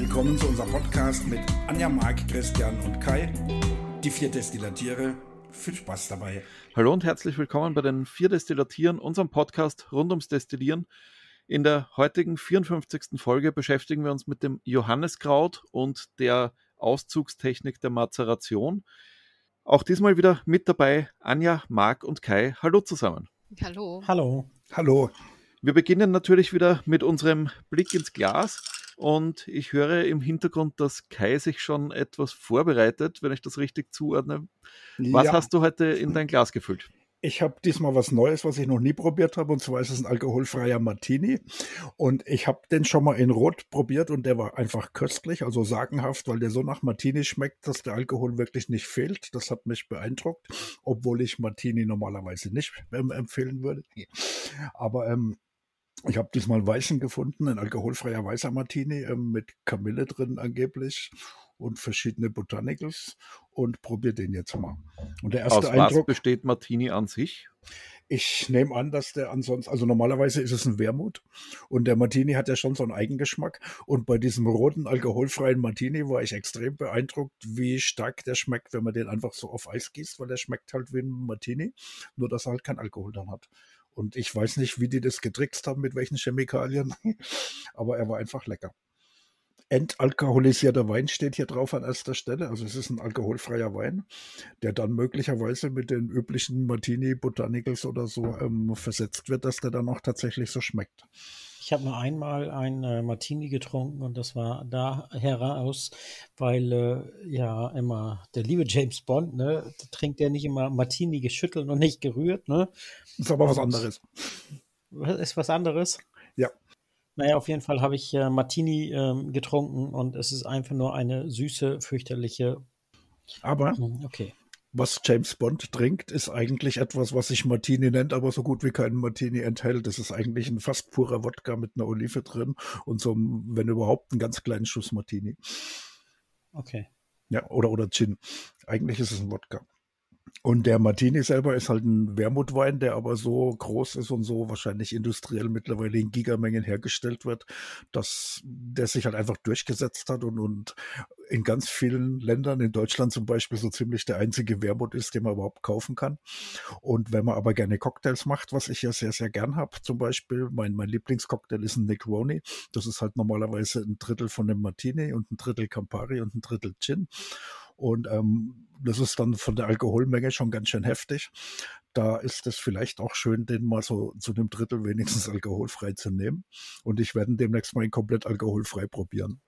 willkommen zu unserem Podcast mit Anja, Marc, Christian und Kai. Die vier Destillatiere. Viel Spaß dabei. Hallo und herzlich willkommen bei den vier Destillatieren, unserem Podcast rund ums Destillieren. In der heutigen 54. Folge beschäftigen wir uns mit dem Johanneskraut und der Auszugstechnik der Mazeration. Auch diesmal wieder mit dabei Anja, Marc und Kai. Hallo zusammen. Hallo. Hallo. Hallo. Wir beginnen natürlich wieder mit unserem Blick ins Glas. Und ich höre im Hintergrund, dass Kai sich schon etwas vorbereitet, wenn ich das richtig zuordne. Was ja. hast du heute in dein Glas gefüllt? Ich habe diesmal was Neues, was ich noch nie probiert habe, und zwar ist es ein alkoholfreier Martini. Und ich habe den schon mal in Rot probiert und der war einfach köstlich, also sagenhaft, weil der so nach Martini schmeckt, dass der Alkohol wirklich nicht fehlt. Das hat mich beeindruckt, obwohl ich Martini normalerweise nicht empfehlen würde. Aber ähm, ich habe diesmal Weißen gefunden, ein alkoholfreier weißer Martini ähm, mit Kamille drin angeblich und verschiedene Botanicals und probiere den jetzt mal. Und der erste Aus Eindruck, was besteht Martini an sich? Ich nehme an, dass der ansonsten, also normalerweise ist es ein Wermut und der Martini hat ja schon so einen Eigengeschmack und bei diesem roten alkoholfreien Martini war ich extrem beeindruckt, wie stark der schmeckt, wenn man den einfach so auf Eis gießt, weil der schmeckt halt wie ein Martini, nur dass er halt kein Alkohol dann hat. Und ich weiß nicht, wie die das getrickst haben, mit welchen Chemikalien, aber er war einfach lecker. Entalkoholisierter Wein steht hier drauf an erster Stelle. Also es ist ein alkoholfreier Wein, der dann möglicherweise mit den üblichen Martini Botanicals oder so ähm, versetzt wird, dass der dann auch tatsächlich so schmeckt. Ich habe nur einmal ein äh, Martini getrunken und das war da heraus, weil äh, ja immer der liebe James Bond, ne, trinkt der nicht immer Martini geschüttelt und nicht gerührt, ne? Ist aber was anderes. Ist was anderes? Ja. Naja, auf jeden Fall habe ich äh, Martini ähm, getrunken und es ist einfach nur eine süße, fürchterliche. Aber hm, okay was James Bond trinkt, ist eigentlich etwas, was sich Martini nennt, aber so gut wie keinen Martini enthält. Das ist eigentlich ein fast purer Wodka mit einer Olive drin und so, wenn überhaupt, einen ganz kleinen Schuss Martini. Okay. Ja, oder, oder Gin. Eigentlich ist es ein Wodka. Und der Martini selber ist halt ein Wermutwein, der aber so groß ist und so wahrscheinlich industriell mittlerweile in Gigamengen hergestellt wird, dass der sich halt einfach durchgesetzt hat und, und in ganz vielen Ländern, in Deutschland zum Beispiel, so ziemlich der einzige Wermut ist, den man überhaupt kaufen kann. Und wenn man aber gerne Cocktails macht, was ich ja sehr, sehr gern habe, zum Beispiel, mein, mein Lieblingscocktail ist ein Negroni. Das ist halt normalerweise ein Drittel von dem Martini und ein Drittel Campari und ein Drittel Gin. Und ähm, das ist dann von der Alkoholmenge schon ganz schön heftig. Da ist es vielleicht auch schön, den mal so zu einem Drittel wenigstens alkoholfrei zu nehmen. Und ich werde demnächst mal ihn komplett alkoholfrei probieren.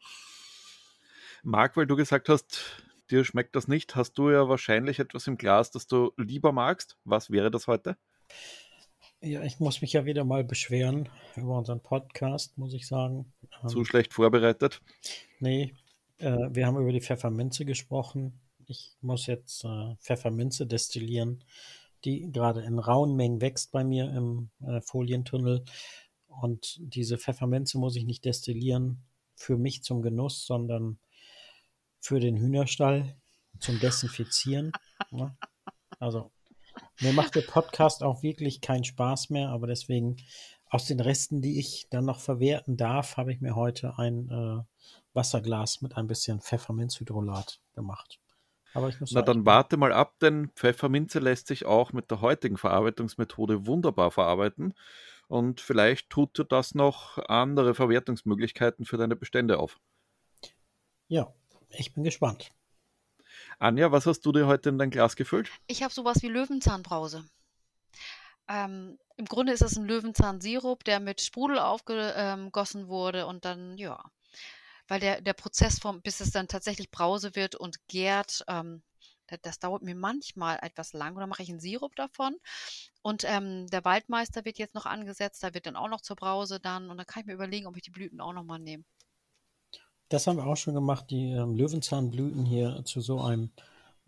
Marc, weil du gesagt hast, dir schmeckt das nicht, hast du ja wahrscheinlich etwas im Glas, das du lieber magst. Was wäre das heute? Ja, ich muss mich ja wieder mal beschweren über unseren Podcast, muss ich sagen. Zu ähm, schlecht vorbereitet? Nee, äh, wir haben über die Pfefferminze gesprochen. Ich muss jetzt äh, Pfefferminze destillieren, die gerade in rauen Mengen wächst bei mir im äh, Folientunnel. Und diese Pfefferminze muss ich nicht destillieren für mich zum Genuss, sondern für den Hühnerstall zum Desinfizieren. ne? Also mir macht der Podcast auch wirklich keinen Spaß mehr, aber deswegen aus den Resten, die ich dann noch verwerten darf, habe ich mir heute ein äh, Wasserglas mit ein bisschen Pfefferminzhydrolat gemacht. Aber ich muss Na dann warte mal ab, denn Pfefferminze lässt sich auch mit der heutigen Verarbeitungsmethode wunderbar verarbeiten. Und vielleicht tut dir das noch andere Verwertungsmöglichkeiten für deine Bestände auf. Ja, ich bin gespannt. Anja, was hast du dir heute in dein Glas gefüllt? Ich habe sowas wie Löwenzahnbrause. Ähm, Im Grunde ist es ein Löwenzahnsirup, der mit Sprudel aufgegossen wurde und dann, ja, weil der, der Prozess, vom, bis es dann tatsächlich Brause wird und gärt, ähm, das, das, dauert mir manchmal etwas lang. Oder mache ich einen Sirup davon. Und ähm, der Waldmeister wird jetzt noch angesetzt, da wird dann auch noch zur Brause dann. Und dann kann ich mir überlegen, ob ich die Blüten auch nochmal nehme. Das haben wir auch schon gemacht, die ähm, Löwenzahnblüten hier zu so einem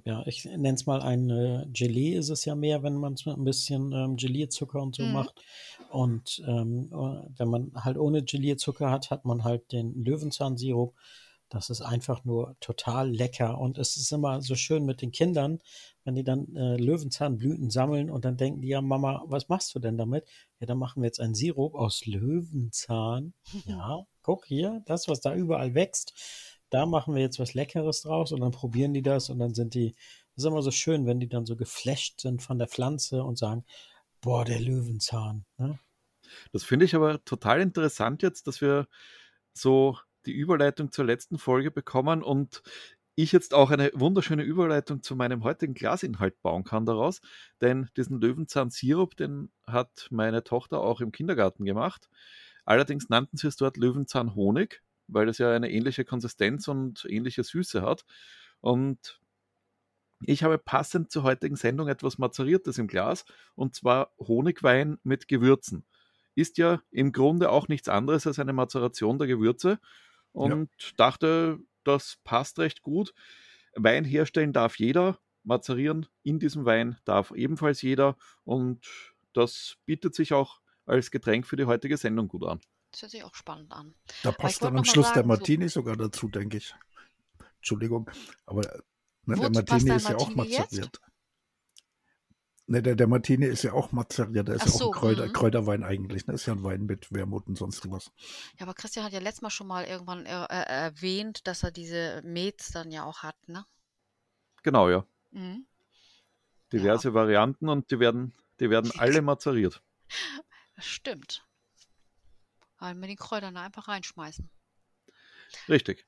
ja, ich nenne es mal ein äh, Gelee ist es ja mehr, wenn man es mit ein bisschen ähm, Gelierzucker und so mhm. macht. Und ähm, äh, wenn man halt ohne Gelierzucker hat, hat man halt den Löwenzahnsirup. Das ist einfach nur total lecker. Und es ist immer so schön mit den Kindern, wenn die dann äh, Löwenzahnblüten sammeln und dann denken die ja, Mama, was machst du denn damit? Ja, dann machen wir jetzt einen Sirup aus Löwenzahn. Ja, guck hier, das, was da überall wächst, da machen wir jetzt was Leckeres draus und dann probieren die das und dann sind die, das ist immer so schön, wenn die dann so geflasht sind von der Pflanze und sagen, boah, der Löwenzahn. Ne? Das finde ich aber total interessant jetzt, dass wir so die Überleitung zur letzten Folge bekommen und ich jetzt auch eine wunderschöne Überleitung zu meinem heutigen Glasinhalt bauen kann daraus. Denn diesen Löwenzahn-Sirup, den hat meine Tochter auch im Kindergarten gemacht. Allerdings nannten sie es dort Löwenzahn-Honig, weil es ja eine ähnliche Konsistenz und ähnliche Süße hat. Und ich habe passend zur heutigen Sendung etwas Mazeriertes im Glas, und zwar Honigwein mit Gewürzen. Ist ja im Grunde auch nichts anderes als eine Mazeration der Gewürze. Und ja. dachte, das passt recht gut. Wein herstellen darf jeder, mazerieren in diesem Wein darf ebenfalls jeder und das bietet sich auch als Getränk für die heutige Sendung gut an. Das hört sich auch spannend an. Da passt dann am Schluss sagen, der Martini so sogar dazu, denke ich. Entschuldigung, aber ne, der Martini ist ja auch mazeriert. Ne, der, der Martini ist ja auch mazeriert, der ist Ach ja auch so, ein Kräuter, mhm. Kräuterwein eigentlich. Ne? Ist ja ein Wein mit Wermut und sonst was. Ja, aber Christian hat ja letztes Mal schon mal irgendwann äh, äh, erwähnt, dass er diese Mets dann ja auch hat, ne? Genau, ja. Mhm. Diverse ja. Varianten und die werden, die werden alle mazeriert. Das stimmt. Weil wir die Kräuter einfach reinschmeißen. Richtig.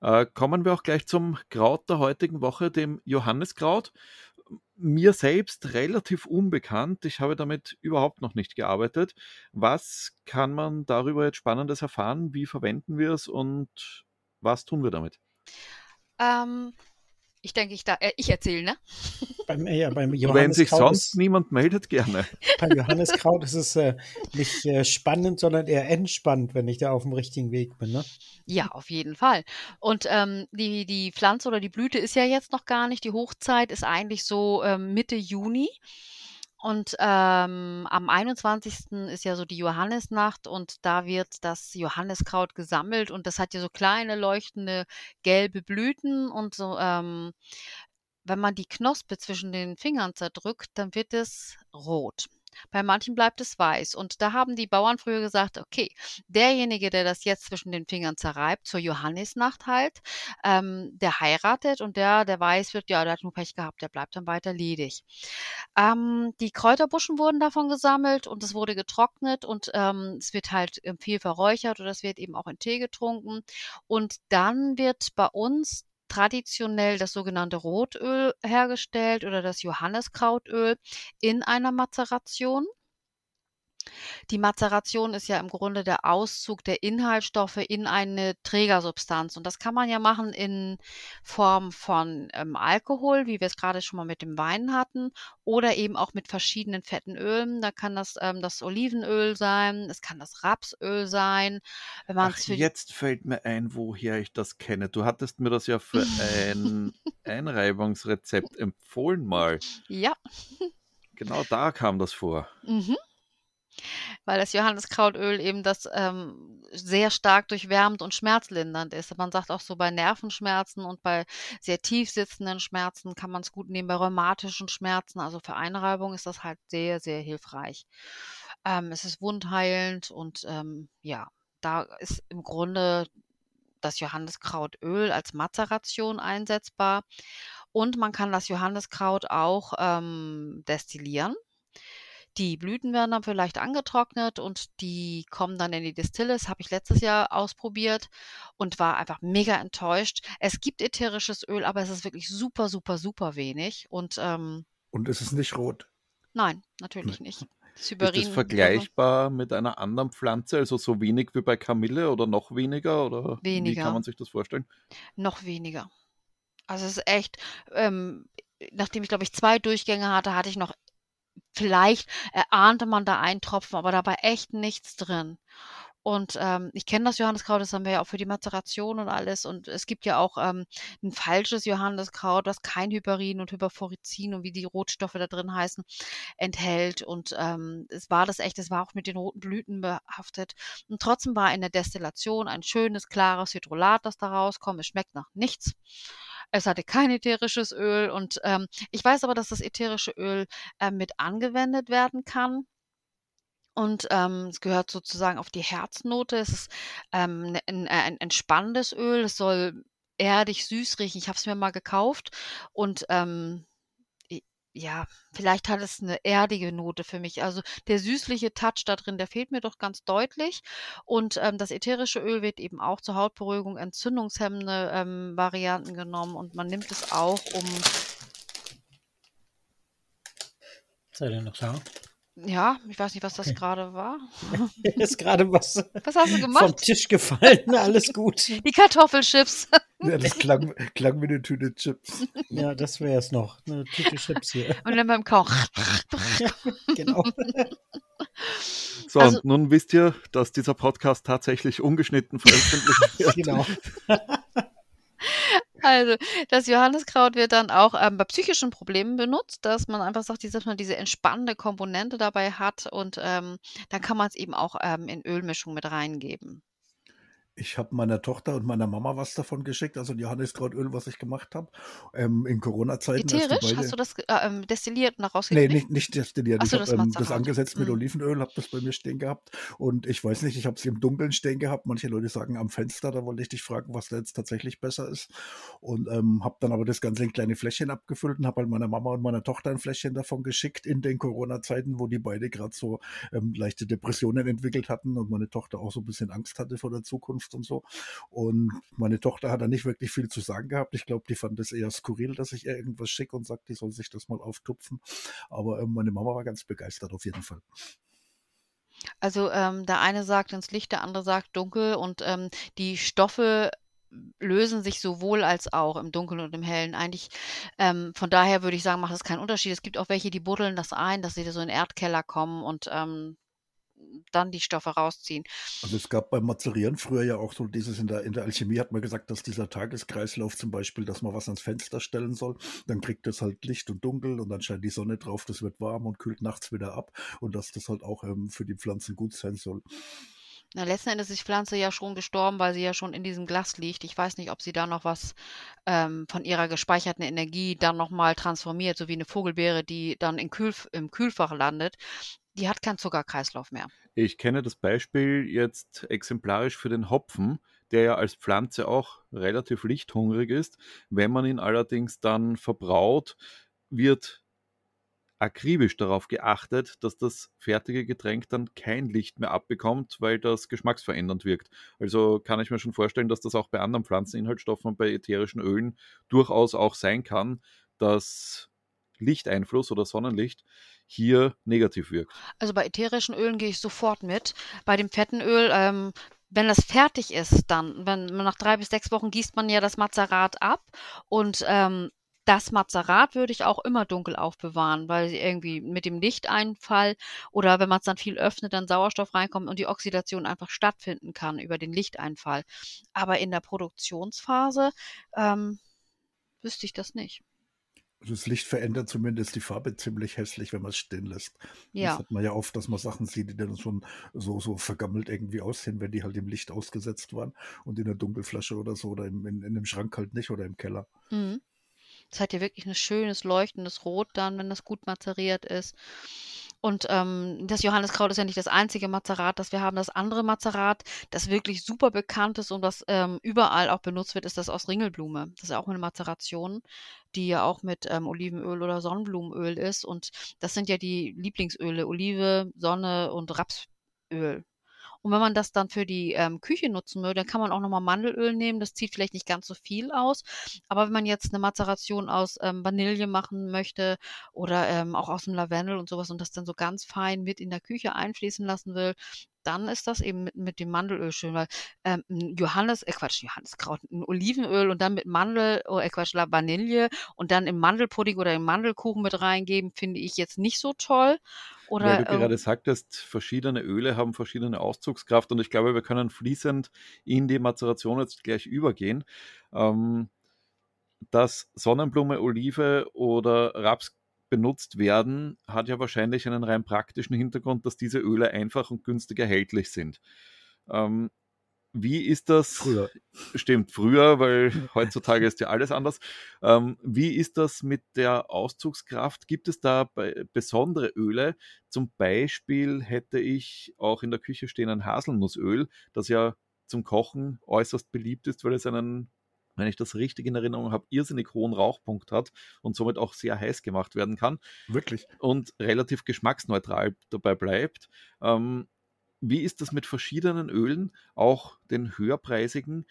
Äh, kommen wir auch gleich zum Kraut der heutigen Woche, dem Johanniskraut mir selbst relativ unbekannt. Ich habe damit überhaupt noch nicht gearbeitet. Was kann man darüber jetzt Spannendes erfahren? Wie verwenden wir es und was tun wir damit? Ähm, ich denke, ich, äh, ich erzähle, ne? Beim, ja, beim Wenn sich sonst ist, niemand meldet, gerne. Beim Johannes Kraut ist es äh, nicht äh, spannend, sondern eher entspannt, wenn ich da auf dem richtigen Weg bin, ne? Ja, auf jeden Fall. Und ähm, die, die Pflanze oder die Blüte ist ja jetzt noch gar nicht. Die Hochzeit ist eigentlich so ähm, Mitte Juni. Und ähm, am 21. ist ja so die Johannisnacht und da wird das Johanniskraut gesammelt und das hat ja so kleine leuchtende gelbe Blüten und so, ähm, wenn man die Knospe zwischen den Fingern zerdrückt, dann wird es rot. Bei manchen bleibt es weiß. Und da haben die Bauern früher gesagt, okay, derjenige, der das jetzt zwischen den Fingern zerreibt, zur Johannisnacht halt, ähm, der heiratet und der, der weiß wird, ja, der hat nur Pech gehabt, der bleibt dann weiter ledig. Ähm, die Kräuterbuschen wurden davon gesammelt und es wurde getrocknet und ähm, es wird halt ähm, viel verräuchert oder es wird eben auch in Tee getrunken. Und dann wird bei uns traditionell das sogenannte Rotöl hergestellt oder das Johanniskrautöl in einer Mazeration. Die Mazeration ist ja im Grunde der Auszug der Inhaltsstoffe in eine Trägersubstanz. Und das kann man ja machen in Form von ähm, Alkohol, wie wir es gerade schon mal mit dem Wein hatten, oder eben auch mit verschiedenen fetten Ölen. Da kann das ähm, das Olivenöl sein, es kann das Rapsöl sein. Wenn Ach, jetzt fällt mir ein, woher ich das kenne. Du hattest mir das ja für ein Einreibungsrezept empfohlen mal. Ja. Genau da kam das vor. Mhm weil das Johanniskrautöl eben das ähm, sehr stark durchwärmend und schmerzlindernd ist. Man sagt auch so bei Nervenschmerzen und bei sehr tief sitzenden Schmerzen kann man es gut nehmen, bei rheumatischen Schmerzen, also für Einreibung ist das halt sehr, sehr hilfreich. Ähm, es ist wundheilend und ähm, ja, da ist im Grunde das Johanniskrautöl als Mazeration einsetzbar. Und man kann das Johanniskraut auch ähm, destillieren. Die Blüten werden dann vielleicht angetrocknet und die kommen dann in die Distille. Das habe ich letztes Jahr ausprobiert und war einfach mega enttäuscht. Es gibt ätherisches Öl, aber es ist wirklich super, super, super wenig. Und, ähm, und es ist nicht rot. Nein, natürlich nicht. Syberin, ist das vergleichbar mit einer anderen Pflanze, also so wenig wie bei Kamille oder noch weniger? Oder weniger. wie kann man sich das vorstellen? Noch weniger. Also es ist echt, ähm, nachdem ich glaube ich zwei Durchgänge hatte, hatte ich noch vielleicht erahnte man da einen Tropfen, aber da war echt nichts drin. Und ähm, ich kenne das Johanneskraut, das haben wir ja auch für die Mazeration und alles. Und es gibt ja auch ähm, ein falsches Johanneskraut, das kein Hyperin und Hyperforizin und wie die Rotstoffe da drin heißen, enthält. Und ähm, es war das echt, es war auch mit den roten Blüten behaftet. Und trotzdem war in der Destillation ein schönes, klares Hydrolat, das da rauskommt. Es schmeckt nach nichts. Es hatte kein ätherisches Öl und ähm, ich weiß aber, dass das ätherische Öl äh, mit angewendet werden kann. Und ähm, es gehört sozusagen auf die Herznote. Es ist ähm, ne, ein, ein entspannendes Öl. Es soll erdig süß riechen. Ich habe es mir mal gekauft und ähm, ja, vielleicht hat es eine erdige Note für mich. Also der süßliche Touch da drin, der fehlt mir doch ganz deutlich. Und ähm, das ätherische Öl wird eben auch zur Hautberuhigung, entzündungshemmende ähm, Varianten genommen und man nimmt es auch, um. Seid ihr noch da? Ja, ich weiß nicht, was das gerade war. ist gerade was, was hast du gemacht? vom Tisch gefallen. Alles gut. Die Kartoffelchips. Ja, das klang, klang wie eine Tüte Chips. Ja, das wäre es noch. Eine Tüte Chips hier. Und dann beim Koch. genau. So, Also- und nun wisst ihr, dass dieser Podcast tatsächlich ungeschnitten veröffentlicht wird. genau. Also, das Johanniskraut wird dann auch ähm, bei psychischen Problemen benutzt, dass man einfach sagt, dass man diese entspannende Komponente dabei hat und ähm, dann kann man es eben auch ähm, in Ölmischung mit reingeben. Ich habe meiner Tochter und meiner Mama was davon geschickt, also Johanniskrautöl, was ich gemacht habe. Ähm, in Corona-Zeiten. Ätherisch? Hast du das äh, ähm, destilliert und daraus Nee, nicht, nicht destilliert. Ach so, ich das habe ähm, das angesetzt mit Mhm. Olivenöl, habe das bei mir stehen gehabt. Und ich weiß nicht, ich habe es im Dunkeln stehen gehabt. Manche Leute sagen am Fenster, da wollte ich dich fragen, was da jetzt tatsächlich besser ist. Und ähm, habe dann aber das Ganze in kleine Fläschchen abgefüllt und habe halt meiner Mama und meiner Tochter ein Fläschchen davon geschickt in den Corona-Zeiten, wo die beide gerade so ähm, leichte Depressionen entwickelt hatten und meine Tochter auch so ein bisschen Angst hatte vor der Zukunft und so. Und meine Tochter hat da nicht wirklich viel zu sagen gehabt. Ich glaube, die fand es eher skurril, dass ich ihr irgendwas schicke und sagt, die soll sich das mal auftupfen. Aber ähm, meine Mama war ganz begeistert auf jeden Fall. Also ähm, der eine sagt ins Licht, der andere sagt dunkel und ähm, die Stoffe lösen sich sowohl als auch im Dunkeln und im Hellen. Eigentlich, ähm, von daher würde ich sagen, macht das keinen Unterschied. Es gibt auch welche, die buddeln das ein, dass sie so in den Erdkeller kommen und ähm, dann die Stoffe rausziehen. Also es gab beim Mazerieren früher ja auch so dieses, in der, in der Alchemie hat man gesagt, dass dieser Tageskreislauf zum Beispiel, dass man was ans Fenster stellen soll, dann kriegt es halt Licht und Dunkel und dann scheint die Sonne drauf, das wird warm und kühlt nachts wieder ab und dass das halt auch ähm, für die Pflanzen gut sein soll. Na, letzten Endes ist die Pflanze ja schon gestorben, weil sie ja schon in diesem Glas liegt. Ich weiß nicht, ob sie da noch was ähm, von ihrer gespeicherten Energie dann nochmal transformiert, so wie eine Vogelbeere, die dann in Kühl, im Kühlfach landet. Die hat keinen Zuckerkreislauf mehr. Ich kenne das Beispiel jetzt exemplarisch für den Hopfen, der ja als Pflanze auch relativ lichthungrig ist. Wenn man ihn allerdings dann verbraut, wird akribisch darauf geachtet, dass das fertige Getränk dann kein Licht mehr abbekommt, weil das geschmacksverändernd wirkt. Also kann ich mir schon vorstellen, dass das auch bei anderen Pflanzeninhaltsstoffen und bei ätherischen Ölen durchaus auch sein kann, dass Lichteinfluss oder Sonnenlicht hier negativ wirkt. Also bei ätherischen Ölen gehe ich sofort mit. Bei dem fetten Öl, ähm, wenn das fertig ist, dann, wenn man nach drei bis sechs Wochen gießt man ja das Mazerat ab und ähm, das Mazerat würde ich auch immer dunkel aufbewahren, weil sie irgendwie mit dem Lichteinfall oder wenn man es dann viel öffnet, dann Sauerstoff reinkommt und die Oxidation einfach stattfinden kann über den Lichteinfall. Aber in der Produktionsphase ähm, wüsste ich das nicht. Das Licht verändert zumindest die Farbe ziemlich hässlich, wenn man es stehen lässt. Das Ja. hat man ja oft, dass man Sachen sieht, die dann schon so, so vergammelt irgendwie aussehen, wenn die halt im Licht ausgesetzt waren und in der Dunkelflasche oder so oder im, in, in dem Schrank halt nicht oder im Keller. Mhm. Es hat ja wirklich ein schönes leuchtendes Rot dann, wenn das gut mazeriert ist. Und ähm, das Johanniskraut ist ja nicht das einzige Mazerat, das wir haben. Das andere Mazerat, das wirklich super bekannt ist und was ähm, überall auch benutzt wird, ist das aus Ringelblume. Das ist ja auch eine Mazeration, die ja auch mit ähm, Olivenöl oder Sonnenblumenöl ist. Und das sind ja die Lieblingsöle, Olive, Sonne und Rapsöl. Und wenn man das dann für die ähm, Küche nutzen will, dann kann man auch nochmal Mandelöl nehmen. Das zieht vielleicht nicht ganz so viel aus. Aber wenn man jetzt eine Mazeration aus ähm, Vanille machen möchte oder ähm, auch aus dem Lavendel und sowas und das dann so ganz fein mit in der Küche einfließen lassen will, dann ist das eben mit, mit dem Mandelöl schön, weil ähm, Johannes, äh Quatsch, Johanniskraut, ein Olivenöl und dann mit Mandel, oh, äh Quatsch, La- Vanille und dann im Mandelpudding oder im Mandelkuchen mit reingeben, finde ich jetzt nicht so toll. Oder Weil du ähm, gerade sagtest, verschiedene Öle haben verschiedene Auszugskraft und ich glaube, wir können fließend in die Mazeration jetzt gleich übergehen. Ähm, dass Sonnenblume, Olive oder Raps benutzt werden, hat ja wahrscheinlich einen rein praktischen Hintergrund, dass diese Öle einfach und günstig erhältlich sind. Ähm, Wie ist das? Früher. Stimmt, früher, weil heutzutage ist ja alles anders. Ähm, wie ist das mit der Auszugskraft? Gibt es da besondere Öle? Zum Beispiel hätte ich auch in der Küche stehen ein Haselnussöl, das ja zum Kochen äußerst beliebt ist, weil es einen, wenn ich das richtig in Erinnerung habe, irrsinnig hohen Rauchpunkt hat und somit auch sehr heiß gemacht werden kann. Wirklich. Und relativ geschmacksneutral dabei bleibt. Ähm, wie ist das mit verschiedenen Ölen, auch den höherpreisigen?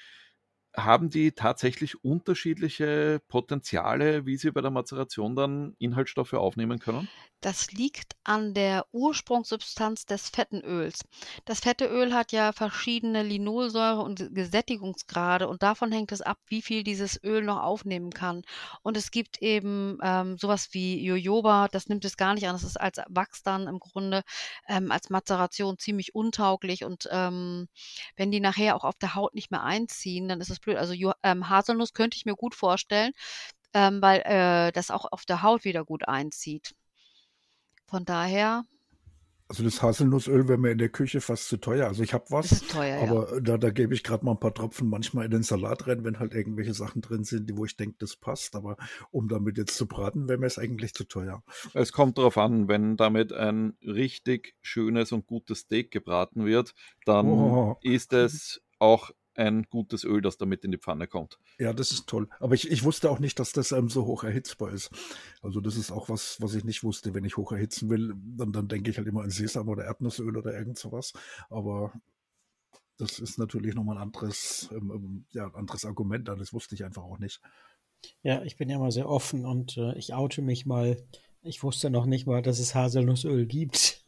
haben die tatsächlich unterschiedliche Potenziale, wie sie bei der Mazeration dann Inhaltsstoffe aufnehmen können? Das liegt an der Ursprungssubstanz des fetten Öls. Das fette Öl hat ja verschiedene Linolsäure und Gesättigungsgrade und davon hängt es ab, wie viel dieses Öl noch aufnehmen kann. Und es gibt eben ähm, sowas wie Jojoba, das nimmt es gar nicht an. Das ist als Wachs dann im Grunde ähm, als Mazeration ziemlich untauglich und ähm, wenn die nachher auch auf der Haut nicht mehr einziehen, dann ist es blöd. Also ähm, Haselnuss könnte ich mir gut vorstellen, ähm, weil äh, das auch auf der Haut wieder gut einzieht. Von daher. Also das Haselnussöl wäre mir in der Küche fast zu teuer. Also ich habe was, ist teuer, aber ja. da, da gebe ich gerade mal ein paar Tropfen manchmal in den Salat rein, wenn halt irgendwelche Sachen drin sind, die, wo ich denke, das passt. Aber um damit jetzt zu braten, wäre mir es eigentlich zu teuer. Es kommt darauf an, wenn damit ein richtig schönes und gutes Steak gebraten wird, dann oh. ist es auch ein gutes Öl, das damit in die Pfanne kommt. Ja, das ist toll. Aber ich, ich wusste auch nicht, dass das ähm, so hoch erhitzbar ist. Also das ist auch was, was ich nicht wusste. Wenn ich hoch erhitzen will, dann, dann denke ich halt immer an Sesam oder Erdnussöl oder irgend sowas. Aber das ist natürlich nochmal ein anderes, ähm, ähm ja, ein anderes Argument. Das wusste ich einfach auch nicht. Ja, ich bin ja mal sehr offen und äh, ich oute mich mal. Ich wusste noch nicht mal, dass es Haselnussöl gibt.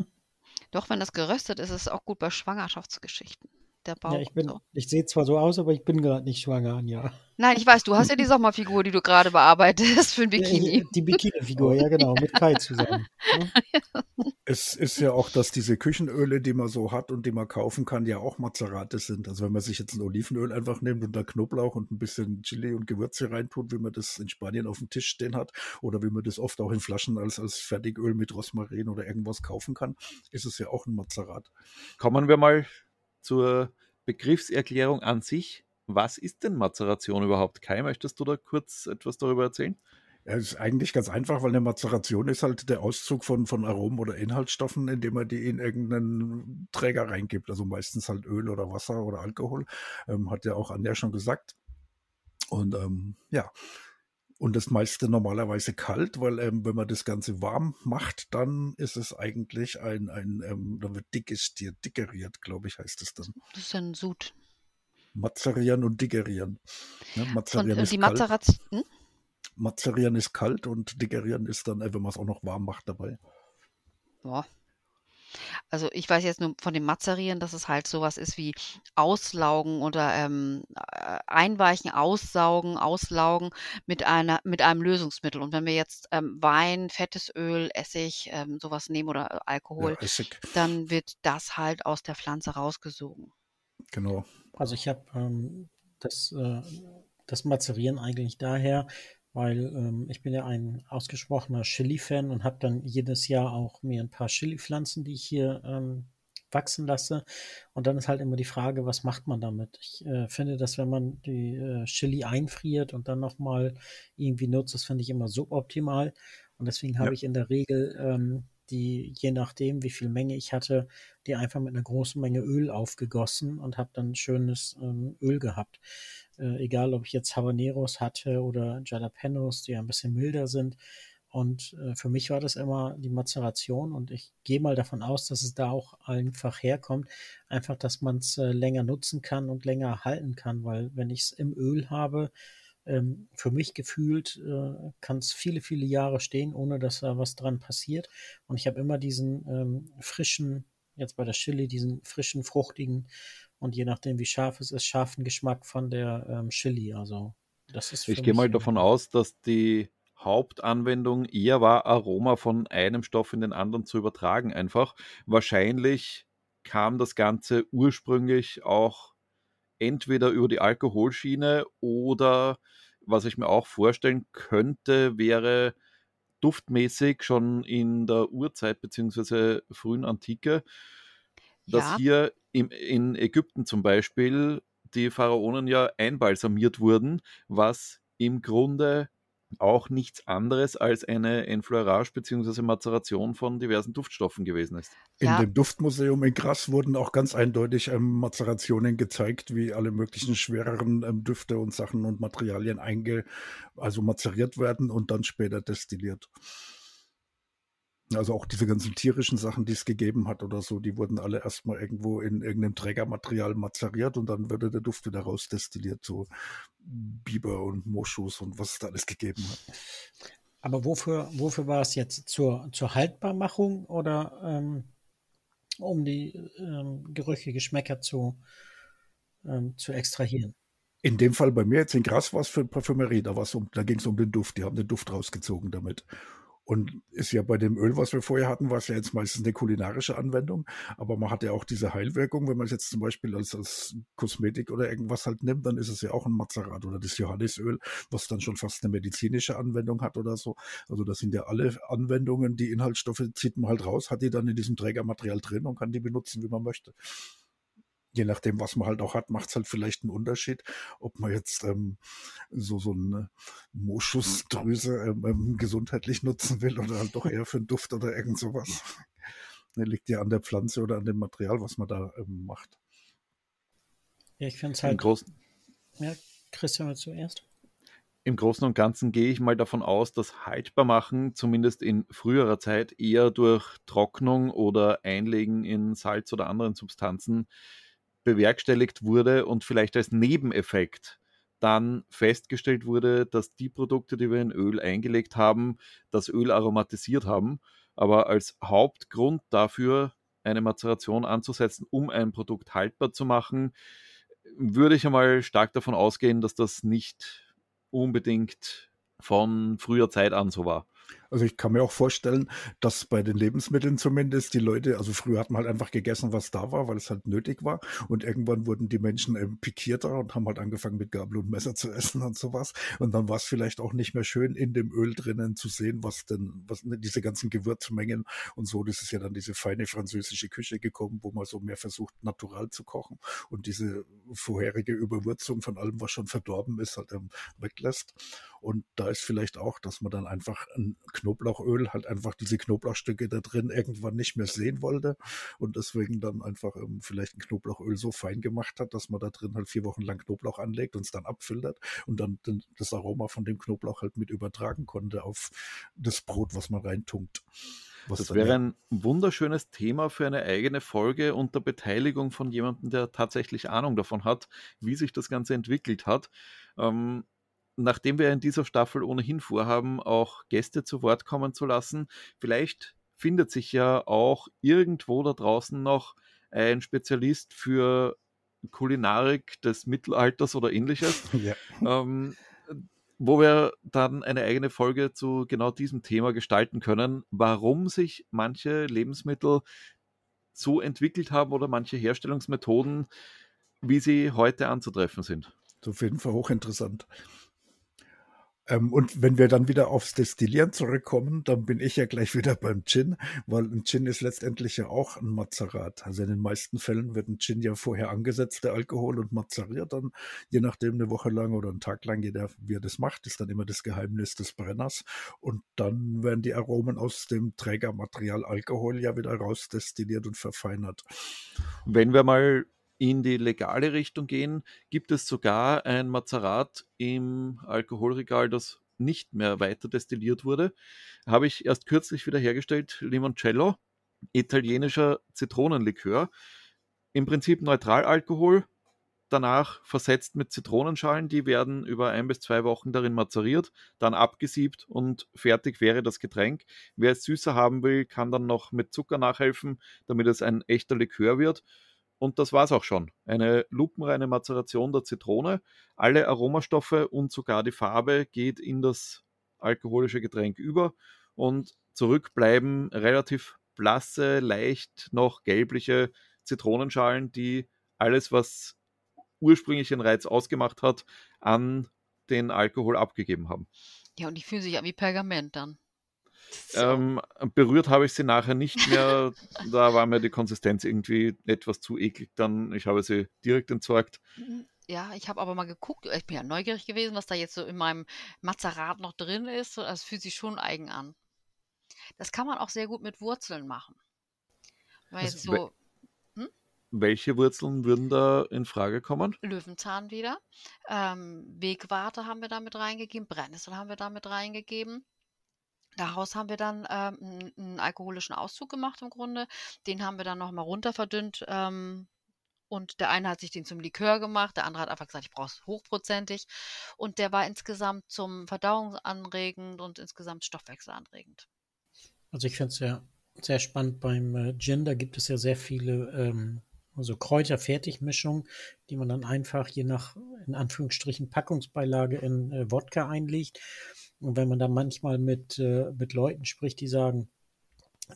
Doch, wenn das geröstet ist, ist es auch gut bei Schwangerschaftsgeschichten der Bauch. Ja, ich bin, so. ich sehe zwar so aus, aber ich bin gerade nicht schwanger, ja. Nein, ich weiß, du hast ja die Sommerfigur, die du gerade bearbeitest für ein Bikini. Ja, die Bikini-Figur, ja genau, mit Kai zusammen. Ja. Es ist ja auch, dass diese Küchenöle, die man so hat und die man kaufen kann, ja auch Mazerate sind. Also wenn man sich jetzt ein Olivenöl einfach nimmt und da Knoblauch und ein bisschen Chili und Gewürze reintut, wie man das in Spanien auf dem Tisch stehen hat, oder wie man das oft auch in Flaschen als, als Fertigöl mit Rosmarin oder irgendwas kaufen kann, ist es ja auch ein Mazerat. Kommen wir mal zur Begriffserklärung an sich. Was ist denn Mazeration überhaupt? Kai, möchtest du da kurz etwas darüber erzählen? Es ist eigentlich ganz einfach, weil eine Mazeration ist halt der Auszug von, von Aromen oder Inhaltsstoffen, indem man die in irgendeinen Träger reingibt. Also meistens halt Öl oder Wasser oder Alkohol. Ähm, hat ja auch Anja schon gesagt. Und ähm, ja, und das meiste normalerweise kalt, weil ähm, wenn man das Ganze warm macht, dann ist es eigentlich ein, ein ähm, da wird dickestiert, dickeriert, glaube ich, heißt es dann. Das ist ein Sud. Mazerieren und dickerieren. Ne? Mazerieren und, ist die Mazeration. Hm? Mazerieren ist kalt und dickerieren ist dann, äh, wenn man es auch noch warm macht dabei. Boah. Also ich weiß jetzt nur von dem Mazerieren, dass es halt sowas ist wie Auslaugen oder ähm, äh, Einweichen, Aussaugen, Auslaugen mit einer mit einem Lösungsmittel. Und wenn wir jetzt ähm, Wein, fettes Öl, Essig, ähm, sowas nehmen oder äh, Alkohol, ja, dann wird das halt aus der Pflanze rausgesogen. Genau. Also ich habe ähm, das, äh, das Mazerieren eigentlich daher, weil ähm, ich bin ja ein ausgesprochener Chili-Fan und habe dann jedes Jahr auch mir ein paar Chili-Pflanzen, die ich hier ähm, wachsen lasse. Und dann ist halt immer die Frage, was macht man damit? Ich äh, finde, dass wenn man die äh, Chili einfriert und dann nochmal irgendwie nutzt, das finde ich immer suboptimal. Und deswegen habe ja. ich in der Regel ähm, die, je nachdem, wie viel Menge ich hatte, die einfach mit einer großen Menge Öl aufgegossen und habe dann schönes ähm, Öl gehabt. Äh, egal, ob ich jetzt Habaneros hatte oder Jalapenos, die ein bisschen milder sind. Und äh, für mich war das immer die Mazeration und ich gehe mal davon aus, dass es da auch einfach herkommt. Einfach, dass man es äh, länger nutzen kann und länger halten kann, weil wenn ich es im Öl habe, ähm, für mich gefühlt äh, kann es viele, viele Jahre stehen, ohne dass da was dran passiert. Und ich habe immer diesen ähm, frischen, jetzt bei der Chili, diesen frischen, fruchtigen und je nachdem, wie scharf es ist, scharfen Geschmack von der ähm, Chili. Also das ist. Ich gehe mal davon aus, dass die Hauptanwendung eher war, Aroma von einem Stoff in den anderen zu übertragen. Einfach wahrscheinlich kam das Ganze ursprünglich auch entweder über die Alkoholschiene oder was ich mir auch vorstellen könnte, wäre duftmäßig schon in der Urzeit bzw. frühen Antike, dass ja. hier in Ägypten zum Beispiel die Pharaonen ja einbalsamiert wurden, was im Grunde auch nichts anderes als eine Enfleurage bzw. Mazeration von diversen Duftstoffen gewesen ist. In ja. dem Duftmuseum in Grass wurden auch ganz eindeutig ähm, Mazerationen gezeigt, wie alle möglichen schwereren ähm, Düfte und Sachen und Materialien einge also mazeriert werden und dann später destilliert. Also auch diese ganzen tierischen Sachen, die es gegeben hat oder so, die wurden alle erstmal irgendwo in irgendeinem Trägermaterial mazeriert und dann wurde der Duft wieder rausdestilliert, so Biber und Moschus und was es da alles gegeben hat. Aber wofür, wofür war es jetzt? Zur, zur Haltbarmachung oder ähm, um die ähm, Gerüche, Geschmäcker zu, ähm, zu extrahieren? In dem Fall bei mir jetzt in Gras war es für Parfümerie, da, um, da ging es um den Duft, die haben den Duft rausgezogen damit. Und ist ja bei dem Öl, was wir vorher hatten, war es ja jetzt meistens eine kulinarische Anwendung. Aber man hat ja auch diese Heilwirkung. Wenn man es jetzt zum Beispiel als, als Kosmetik oder irgendwas halt nimmt, dann ist es ja auch ein Mazerat oder das Johannisöl, was dann schon fast eine medizinische Anwendung hat oder so. Also das sind ja alle Anwendungen, die Inhaltsstoffe zieht man halt raus, hat die dann in diesem Trägermaterial drin und kann die benutzen, wie man möchte je nachdem, was man halt auch hat, macht es halt vielleicht einen Unterschied, ob man jetzt ähm, so, so eine Moschusdrüse ähm, ähm, gesundheitlich nutzen will oder halt doch eher für einen Duft oder irgend sowas. Das liegt ja an der Pflanze oder an dem Material, was man da ähm, macht. Ja, ich finde es halt. Großen, ja, Christian, mal zuerst. Im Großen und Ganzen gehe ich mal davon aus, dass Haltbarmachen zumindest in früherer Zeit eher durch Trocknung oder Einlegen in Salz oder anderen Substanzen bewerkstelligt wurde und vielleicht als Nebeneffekt dann festgestellt wurde, dass die Produkte, die wir in Öl eingelegt haben, das Öl aromatisiert haben. Aber als Hauptgrund dafür, eine Mazeration anzusetzen, um ein Produkt haltbar zu machen, würde ich einmal stark davon ausgehen, dass das nicht unbedingt von früher Zeit an so war. Also ich kann mir auch vorstellen, dass bei den Lebensmitteln zumindest die Leute, also früher hat man halt einfach gegessen, was da war, weil es halt nötig war. Und irgendwann wurden die Menschen ähm, pikierter und haben halt angefangen mit Gabel und Messer zu essen und sowas. Und dann war es vielleicht auch nicht mehr schön in dem Öl drinnen zu sehen, was denn, was ne, diese ganzen Gewürzmengen und so. Das ist ja dann diese feine französische Küche gekommen, wo man so mehr versucht, natural zu kochen und diese vorherige Überwürzung von allem, was schon verdorben ist, halt ähm, weglässt. Und da ist vielleicht auch, dass man dann einfach ein Knoblauchöl halt einfach diese Knoblauchstücke da drin irgendwann nicht mehr sehen wollte und deswegen dann einfach ähm, vielleicht ein Knoblauchöl so fein gemacht hat, dass man da drin halt vier Wochen lang Knoblauch anlegt und es dann abfiltert und dann den, das Aroma von dem Knoblauch halt mit übertragen konnte auf das Brot, was man reintunkt. Was das wäre ein wunderschönes Thema für eine eigene Folge unter Beteiligung von jemandem, der tatsächlich Ahnung davon hat, wie sich das Ganze entwickelt hat. Ähm, nachdem wir in dieser Staffel ohnehin vorhaben, auch Gäste zu Wort kommen zu lassen, vielleicht findet sich ja auch irgendwo da draußen noch ein Spezialist für Kulinarik des Mittelalters oder ähnliches, ja. ähm, wo wir dann eine eigene Folge zu genau diesem Thema gestalten können, warum sich manche Lebensmittel so entwickelt haben oder manche Herstellungsmethoden, wie sie heute anzutreffen sind. Auf jeden Fall hochinteressant. Ähm, und wenn wir dann wieder aufs Destillieren zurückkommen, dann bin ich ja gleich wieder beim Gin, weil ein Gin ist letztendlich ja auch ein Mazerat. Also in den meisten Fällen wird ein Gin ja vorher angesetzt, der Alkohol, und mazeriert dann, je nachdem eine Woche lang oder einen Tag lang, jeder, wie er das macht, ist dann immer das Geheimnis des Brenners. Und dann werden die Aromen aus dem Trägermaterial Alkohol ja wieder rausdestilliert und verfeinert. Wenn wir mal in die legale Richtung gehen, gibt es sogar ein Mazerat im Alkoholregal, das nicht mehr weiter destilliert wurde. Habe ich erst kürzlich wieder hergestellt, Limoncello, italienischer Zitronenlikör. Im Prinzip Neutralalkohol, danach versetzt mit Zitronenschalen. Die werden über ein bis zwei Wochen darin mazeriert, dann abgesiebt und fertig wäre das Getränk. Wer es süßer haben will, kann dann noch mit Zucker nachhelfen, damit es ein echter Likör wird. Und das war es auch schon. Eine lupenreine Mazeration der Zitrone. Alle Aromastoffe und sogar die Farbe geht in das alkoholische Getränk über und zurück bleiben relativ blasse, leicht noch gelbliche Zitronenschalen, die alles, was ursprünglich den Reiz ausgemacht hat, an den Alkohol abgegeben haben. Ja, und die fühlen sich an wie Pergament dann. Ähm, berührt habe ich sie nachher nicht mehr. da war mir die Konsistenz irgendwie etwas zu eklig. Dann, ich habe sie direkt entsorgt. Mhm. Ja, ich habe aber mal geguckt. Ich bin ja neugierig gewesen, was da jetzt so in meinem Mazerat noch drin ist. Das fühlt sich schon eigen an. Das kann man auch sehr gut mit Wurzeln machen. Weil also, so, hm? Welche Wurzeln würden da in Frage kommen? Löwenzahn wieder. Ähm, Wegwarte haben wir da mit reingegeben. Brennnessel haben wir da mit reingegeben. Daraus haben wir dann ähm, einen, alkoholischen Auszug gemacht im Grunde. Den haben wir dann nochmal runter verdünnt. Ähm, und der eine hat sich den zum Likör gemacht, der andere hat einfach gesagt, ich brauche es hochprozentig. Und der war insgesamt zum Verdauungsanregend und insgesamt stoffwechselanregend. Also ich finde es ja sehr spannend beim äh, Gin, da gibt es ja sehr viele ähm, also Kräuterfertigmischungen, die man dann einfach je nach, in Anführungsstrichen, Packungsbeilage in äh, Wodka einlegt. Und wenn man dann manchmal mit, äh, mit Leuten spricht, die sagen,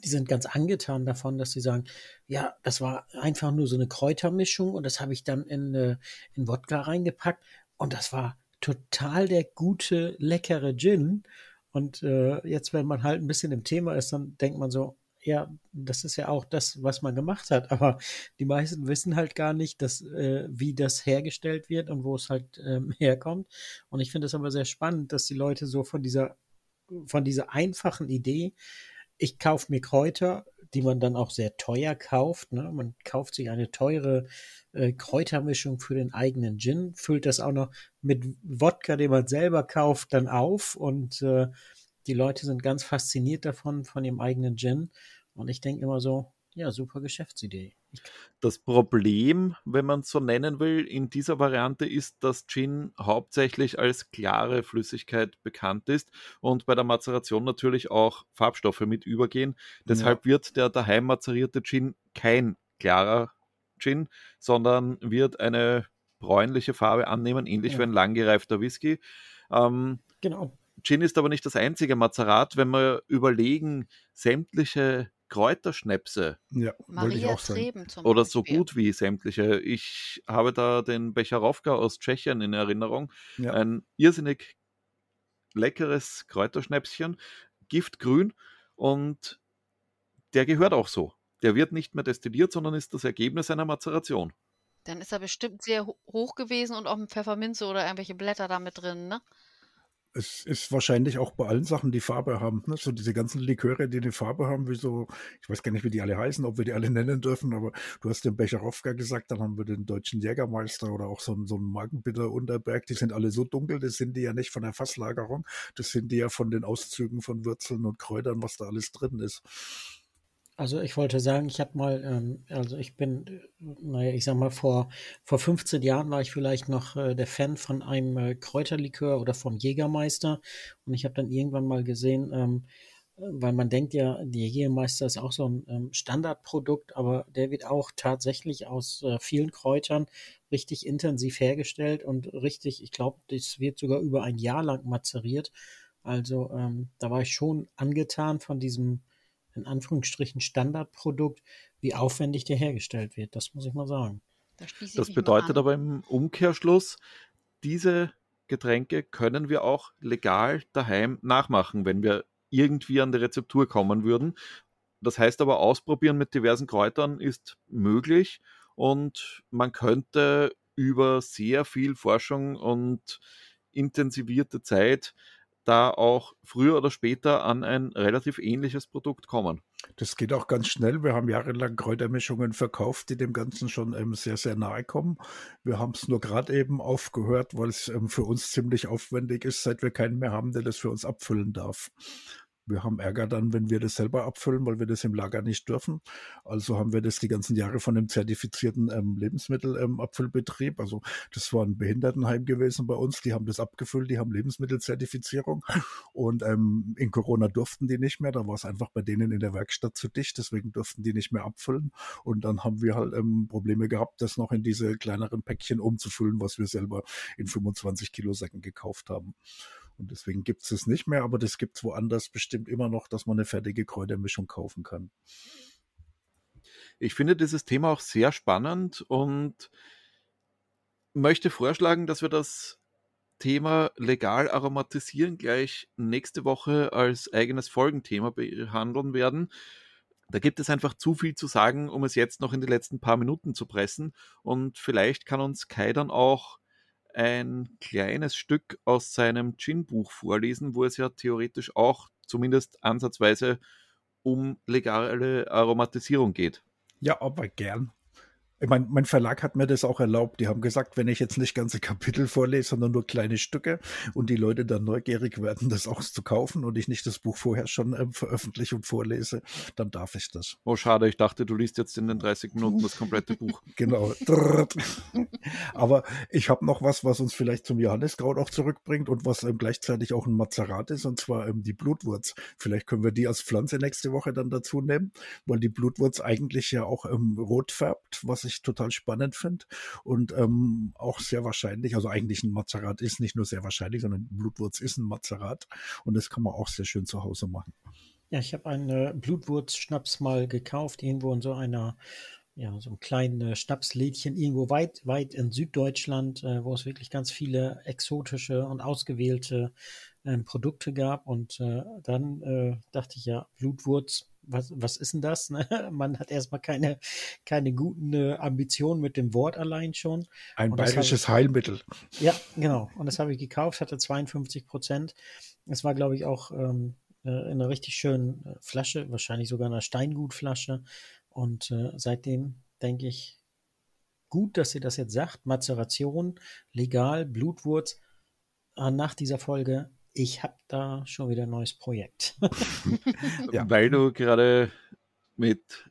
die sind ganz angetan davon, dass sie sagen, ja, das war einfach nur so eine Kräutermischung und das habe ich dann in, äh, in Wodka reingepackt und das war total der gute, leckere Gin. Und äh, jetzt, wenn man halt ein bisschen im Thema ist, dann denkt man so, ja, das ist ja auch das, was man gemacht hat. Aber die meisten wissen halt gar nicht, dass, äh, wie das hergestellt wird und wo es halt ähm, herkommt. Und ich finde es aber sehr spannend, dass die Leute so von dieser, von dieser einfachen Idee, ich kaufe mir Kräuter, die man dann auch sehr teuer kauft. Ne? Man kauft sich eine teure äh, Kräutermischung für den eigenen Gin, füllt das auch noch mit Wodka, den man selber kauft, dann auf und äh, die Leute sind ganz fasziniert davon, von ihrem eigenen Gin. Und ich denke immer so, ja, super Geschäftsidee. Das Problem, wenn man es so nennen will, in dieser Variante ist, dass Gin hauptsächlich als klare Flüssigkeit bekannt ist und bei der Mazeration natürlich auch Farbstoffe mit übergehen. Deshalb ja. wird der daheim mazerierte Gin kein klarer Gin, sondern wird eine bräunliche Farbe annehmen, ähnlich ja. wie ein langgereifter Whisky. Ähm, genau. Gin ist aber nicht das einzige Mazerat. Wenn wir überlegen, sämtliche Kräuterschnäpse. Ja, Maria Treben zum Oder so gut wie sämtliche. Ich habe da den Becherowka aus Tschechien in Erinnerung. Ja. Ein irrsinnig leckeres Kräuterschnäpschen, giftgrün und der gehört auch so. Der wird nicht mehr destilliert, sondern ist das Ergebnis einer Mazeration. Dann ist er bestimmt sehr hoch gewesen und auch mit Pfefferminze oder irgendwelche Blätter da mit drin, ne? Es ist wahrscheinlich auch bei allen Sachen, die Farbe haben. Ne? So diese ganzen Liköre, die eine Farbe haben, wie so, ich weiß gar nicht, wie die alle heißen, ob wir die alle nennen dürfen, aber du hast den Becherowka gesagt, dann haben wir den deutschen Jägermeister oder auch so, einen, so einen Magenbitter Unterberg, die sind alle so dunkel, das sind die ja nicht von der Fasslagerung, das sind die ja von den Auszügen von Würzeln und Kräutern, was da alles drin ist. Also ich wollte sagen, ich habe mal, ähm, also ich bin, naja, ich sag mal, vor, vor 15 Jahren war ich vielleicht noch äh, der Fan von einem äh, Kräuterlikör oder vom Jägermeister. Und ich habe dann irgendwann mal gesehen, ähm, weil man denkt ja, der Jägermeister ist auch so ein ähm, Standardprodukt, aber der wird auch tatsächlich aus äh, vielen Kräutern richtig intensiv hergestellt und richtig, ich glaube, das wird sogar über ein Jahr lang mazeriert. Also ähm, da war ich schon angetan von diesem in Anführungsstrichen Standardprodukt, wie aufwendig der hergestellt wird. Das muss ich mal sagen. Das, das bedeutet aber im Umkehrschluss, diese Getränke können wir auch legal daheim nachmachen, wenn wir irgendwie an die Rezeptur kommen würden. Das heißt aber, ausprobieren mit diversen Kräutern ist möglich und man könnte über sehr viel Forschung und intensivierte Zeit da auch früher oder später an ein relativ ähnliches Produkt kommen. Das geht auch ganz schnell. Wir haben jahrelang Kräutermischungen verkauft, die dem Ganzen schon ähm, sehr, sehr nahe kommen. Wir haben es nur gerade eben aufgehört, weil es ähm, für uns ziemlich aufwendig ist, seit wir keinen mehr haben, der das für uns abfüllen darf. Wir haben Ärger dann, wenn wir das selber abfüllen, weil wir das im Lager nicht dürfen. Also haben wir das die ganzen Jahre von einem zertifizierten ähm, Lebensmittelabfüllbetrieb. Ähm, also das war ein Behindertenheim gewesen bei uns. Die haben das abgefüllt, die haben Lebensmittelzertifizierung. Und ähm, in Corona durften die nicht mehr. Da war es einfach bei denen in der Werkstatt zu dicht. Deswegen durften die nicht mehr abfüllen. Und dann haben wir halt ähm, Probleme gehabt, das noch in diese kleineren Päckchen umzufüllen, was wir selber in 25 Kilo Säcken gekauft haben. Und deswegen gibt es es nicht mehr, aber das gibt es woanders bestimmt immer noch, dass man eine fertige Kräutermischung kaufen kann. Ich finde dieses Thema auch sehr spannend und möchte vorschlagen, dass wir das Thema legal aromatisieren gleich nächste Woche als eigenes Folgenthema behandeln werden. Da gibt es einfach zu viel zu sagen, um es jetzt noch in die letzten paar Minuten zu pressen. Und vielleicht kann uns Kai dann auch ein kleines Stück aus seinem Gin-Buch vorlesen, wo es ja theoretisch auch zumindest ansatzweise um legale Aromatisierung geht. Ja, aber gern. Ich meine, mein Verlag hat mir das auch erlaubt. Die haben gesagt, wenn ich jetzt nicht ganze Kapitel vorlese, sondern nur kleine Stücke und die Leute dann neugierig werden, das auch zu kaufen und ich nicht das Buch vorher schon ähm, veröffentliche und vorlese, dann darf ich das. Oh, schade. Ich dachte, du liest jetzt in den 30 Minuten das komplette Buch. genau. Aber ich habe noch was, was uns vielleicht zum Johanniskraut auch zurückbringt und was ähm, gleichzeitig auch ein Mazerat ist, und zwar ähm, die Blutwurz. Vielleicht können wir die als Pflanze nächste Woche dann dazu nehmen, weil die Blutwurz eigentlich ja auch ähm, rot färbt, was ich total spannend finde und ähm, auch sehr wahrscheinlich, also eigentlich ein Mazerat ist nicht nur sehr wahrscheinlich, sondern Blutwurz ist ein Mazerat und das kann man auch sehr schön zu Hause machen. Ja, ich habe einen Blutwurz-Schnaps mal gekauft, irgendwo in so einer ja, so ein kleines Schnapslädchen irgendwo weit, weit in Süddeutschland, äh, wo es wirklich ganz viele exotische und ausgewählte äh, Produkte gab. Und äh, dann äh, dachte ich ja, Blutwurz, was, was ist denn das? Ne? Man hat erstmal keine, keine guten äh, Ambitionen mit dem Wort allein schon. Ein bayerisches ich, Heilmittel. Ja, genau. Und das habe ich gekauft, hatte 52 Prozent. Es war, glaube ich, auch ähm, äh, in einer richtig schönen äh, Flasche, wahrscheinlich sogar einer Steingutflasche. Und äh, seitdem denke ich, gut, dass ihr das jetzt sagt. Mazeration, legal, Blutwurz. Äh, nach dieser Folge ich habe da schon wieder ein neues Projekt. ja. Weil du gerade mit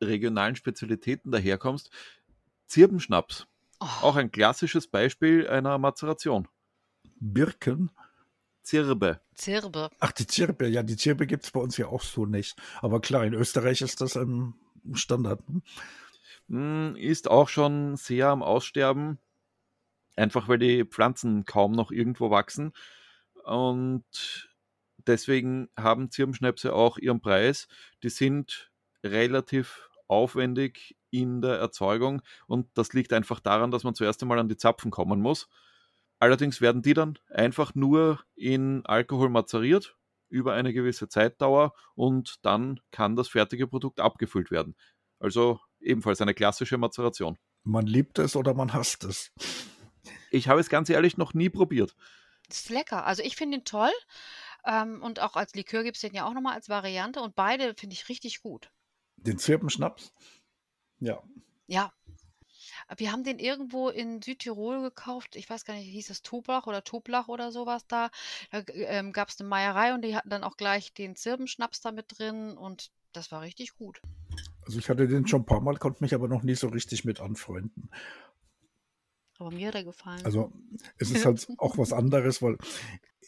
regionalen Spezialitäten daherkommst. Zirbenschnaps. Oh. Auch ein klassisches Beispiel einer Mazeration. Birken. Zirbe. Zirbe. Ach, die Zirbe. Ja, die Zirbe gibt es bei uns ja auch so nicht. Aber klar, in Österreich ist das ein Standard. Ne? Hm, ist auch schon sehr am Aussterben. Einfach weil die Pflanzen kaum noch irgendwo wachsen. Und deswegen haben Zirbenschnäpse auch ihren Preis. Die sind relativ aufwendig in der Erzeugung und das liegt einfach daran, dass man zuerst einmal an die Zapfen kommen muss. Allerdings werden die dann einfach nur in Alkohol mazeriert über eine gewisse Zeitdauer und dann kann das fertige Produkt abgefüllt werden. Also ebenfalls eine klassische Mazeration. Man liebt es oder man hasst es. Ich habe es ganz ehrlich noch nie probiert. Ist lecker. Also ich finde ihn toll. Ähm, und auch als Likör gibt es den ja auch nochmal als Variante. Und beide finde ich richtig gut. Den Zirpenschnaps? Ja. Ja. Wir haben den irgendwo in Südtirol gekauft. Ich weiß gar nicht, hieß es Toblach oder Toblach oder sowas da. Da ähm, gab es eine Meierei und die hatten dann auch gleich den Zirbenschnaps da mit drin und das war richtig gut. Also ich hatte den schon ein paar Mal, konnte mich aber noch nie so richtig mit anfreunden. Aber mir hat er gefallen. Also es ist halt auch was anderes, weil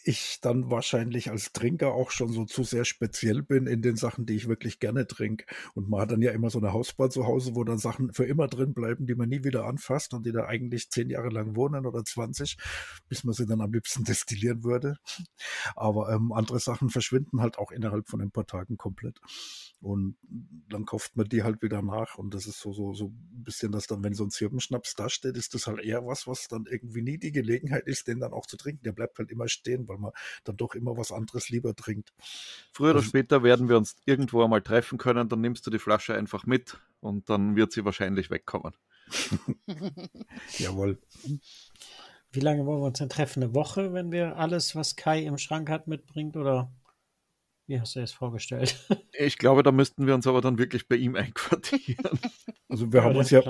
ich dann wahrscheinlich als Trinker auch schon so zu sehr speziell bin in den Sachen, die ich wirklich gerne trinke. Und man hat dann ja immer so eine Hausbar zu Hause, wo dann Sachen für immer drin bleiben, die man nie wieder anfasst und die da eigentlich zehn Jahre lang wohnen oder 20, bis man sie dann am liebsten destillieren würde. Aber ähm, andere Sachen verschwinden halt auch innerhalb von ein paar Tagen komplett. Und dann kauft man die halt wieder nach. Und das ist so, so, so ein bisschen das dann, wenn so ein Zirbenschnaps da steht, ist das halt eher was, was dann irgendwie nie die Gelegenheit ist, den dann auch zu trinken. Der bleibt halt immer stehen, weil man dann doch immer was anderes lieber trinkt. Früher oder also, später werden wir uns irgendwo einmal treffen können, dann nimmst du die Flasche einfach mit und dann wird sie wahrscheinlich wegkommen. Jawohl. Wie lange wollen wir uns denn treffen? Eine Woche, wenn wir alles, was Kai im Schrank hat, mitbringt? Oder wie hast du es vorgestellt? Ich glaube, da müssten wir uns aber dann wirklich bei ihm einquartieren. Also wir haben uns ja,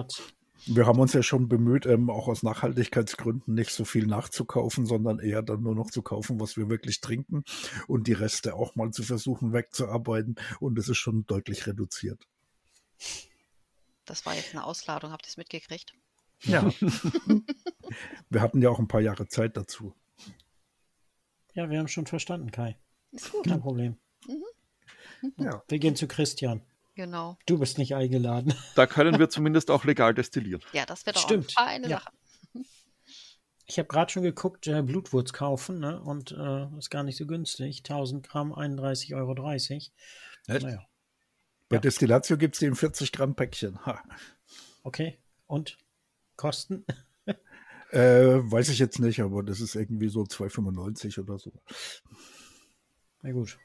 wir haben uns ja schon bemüht, ähm, auch aus Nachhaltigkeitsgründen nicht so viel nachzukaufen, sondern eher dann nur noch zu kaufen, was wir wirklich trinken und die Reste auch mal zu versuchen wegzuarbeiten. Und es ist schon deutlich reduziert. Das war jetzt eine Ausladung, habt ihr es mitgekriegt? Ja. wir hatten ja auch ein paar Jahre Zeit dazu. Ja, wir haben schon verstanden, Kai. Ist gut. Kein Problem. Mhm. Ja. Wir gehen zu Christian. Genau. Du bist nicht eingeladen. Da können wir zumindest auch legal destillieren. Ja, das wird auch eine ja. Sache. Ich habe gerade schon geguckt, äh, Blutwurz kaufen ne? und äh, ist gar nicht so günstig. 1000 Gramm, 31,30 Euro. Naja. Bei ja. Destillatio gibt es im 40 Gramm Päckchen. Ha. Okay. Und Kosten? Äh, weiß ich jetzt nicht, aber das ist irgendwie so 2,95 oder so. Na gut.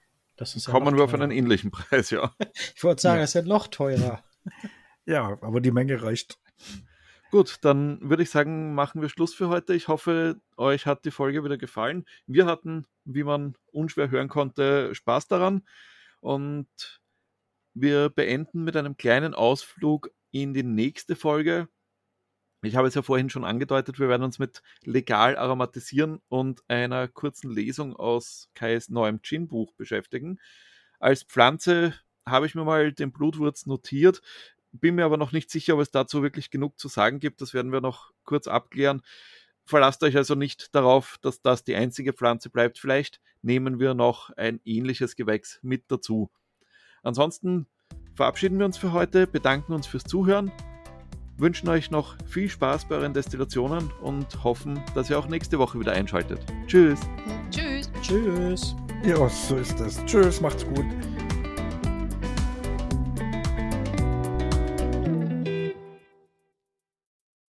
Das ist Kommen ja wir auf einen ähnlichen Preis, ja. Ich wollte sagen, ja. es ist ja noch teurer. Ja, aber die Menge reicht. Gut, dann würde ich sagen, machen wir Schluss für heute. Ich hoffe, euch hat die Folge wieder gefallen. Wir hatten, wie man unschwer hören konnte, Spaß daran. Und wir beenden mit einem kleinen Ausflug in die nächste Folge. Ich habe es ja vorhin schon angedeutet, wir werden uns mit legal aromatisieren und einer kurzen Lesung aus Kais neuem Gin-Buch beschäftigen. Als Pflanze habe ich mir mal den Blutwurz notiert, bin mir aber noch nicht sicher, ob es dazu wirklich genug zu sagen gibt. Das werden wir noch kurz abklären. Verlasst euch also nicht darauf, dass das die einzige Pflanze bleibt. Vielleicht nehmen wir noch ein ähnliches Gewächs mit dazu. Ansonsten verabschieden wir uns für heute, bedanken uns fürs Zuhören wünschen euch noch viel Spaß bei euren Destillationen und hoffen, dass ihr auch nächste Woche wieder einschaltet. Tschüss. Tschüss. Tschüss. Ja, so ist das. Tschüss, macht's gut.